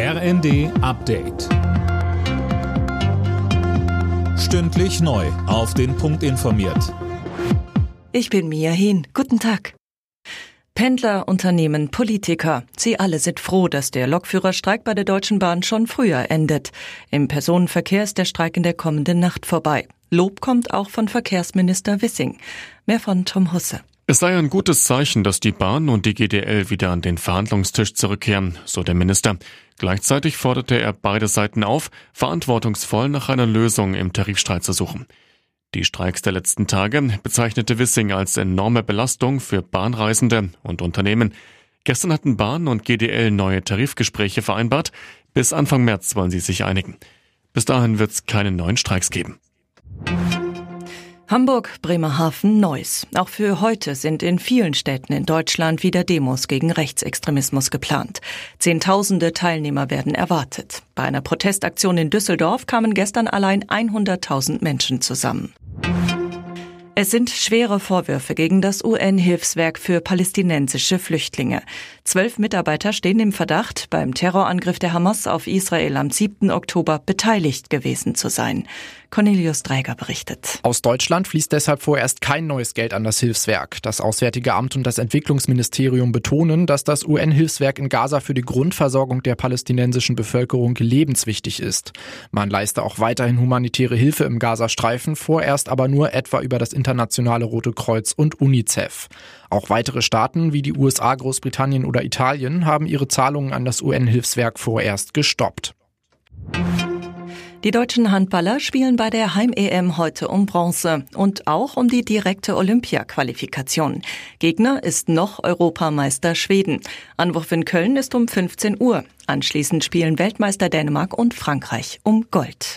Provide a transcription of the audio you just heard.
RND Update. Stündlich neu. Auf den Punkt informiert. Ich bin Mia Hin. Guten Tag. Pendler, Unternehmen, Politiker. Sie alle sind froh, dass der Lokführerstreik bei der Deutschen Bahn schon früher endet. Im Personenverkehr ist der Streik in der kommenden Nacht vorbei. Lob kommt auch von Verkehrsminister Wissing. Mehr von Tom Husse. Es sei ein gutes Zeichen, dass die Bahn und die GDL wieder an den Verhandlungstisch zurückkehren, so der Minister. Gleichzeitig forderte er beide Seiten auf, verantwortungsvoll nach einer Lösung im Tarifstreit zu suchen. Die Streiks der letzten Tage bezeichnete Wissing als enorme Belastung für Bahnreisende und Unternehmen. Gestern hatten Bahn und GDL neue Tarifgespräche vereinbart. Bis Anfang März wollen sie sich einigen. Bis dahin wird es keine neuen Streiks geben. Hamburg, Bremerhaven, Neuss. Auch für heute sind in vielen Städten in Deutschland wieder Demos gegen Rechtsextremismus geplant. Zehntausende Teilnehmer werden erwartet. Bei einer Protestaktion in Düsseldorf kamen gestern allein 100.000 Menschen zusammen. Es sind schwere Vorwürfe gegen das UN-Hilfswerk für palästinensische Flüchtlinge. Zwölf Mitarbeiter stehen im Verdacht, beim Terrorangriff der Hamas auf Israel am 7. Oktober beteiligt gewesen zu sein. Cornelius Dreiger berichtet. Aus Deutschland fließt deshalb vorerst kein neues Geld an das Hilfswerk. Das Auswärtige Amt und das Entwicklungsministerium betonen, dass das UN-Hilfswerk in Gaza für die Grundversorgung der palästinensischen Bevölkerung lebenswichtig ist. Man leiste auch weiterhin humanitäre Hilfe im Gazastreifen, vorerst aber nur etwa über das internationale Rote Kreuz und UNICEF. Auch weitere Staaten wie die USA, Großbritannien oder Italien haben ihre Zahlungen an das UN-Hilfswerk vorerst gestoppt. Die deutschen Handballer spielen bei der Heim-EM heute um Bronze und auch um die direkte Olympia-Qualifikation. Gegner ist noch Europameister Schweden. Anwurf in Köln ist um 15 Uhr. Anschließend spielen Weltmeister Dänemark und Frankreich um Gold.